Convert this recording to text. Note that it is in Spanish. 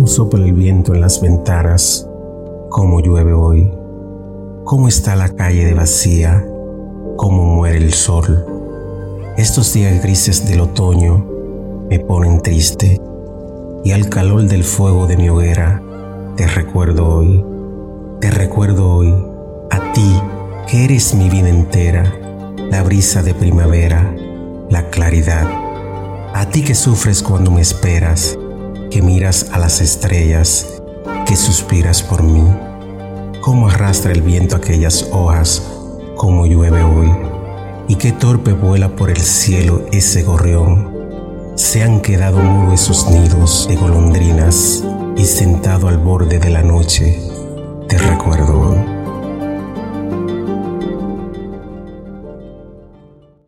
cómo sopla el viento en las ventanas, cómo llueve hoy, cómo está la calle de vacía, cómo muere el sol. Estos días grises del otoño me ponen triste y al calor del fuego de mi hoguera te recuerdo hoy, te recuerdo hoy, a ti que eres mi vida entera, la brisa de primavera, la claridad, a ti que sufres cuando me esperas, que miras a las estrellas, que suspiras por mí. Cómo arrastra el viento aquellas hojas, cómo llueve hoy, y qué torpe vuela por el cielo ese gorrión. Se han quedado mudos esos nidos de golondrinas y sentado al borde de la noche, te recuerdo.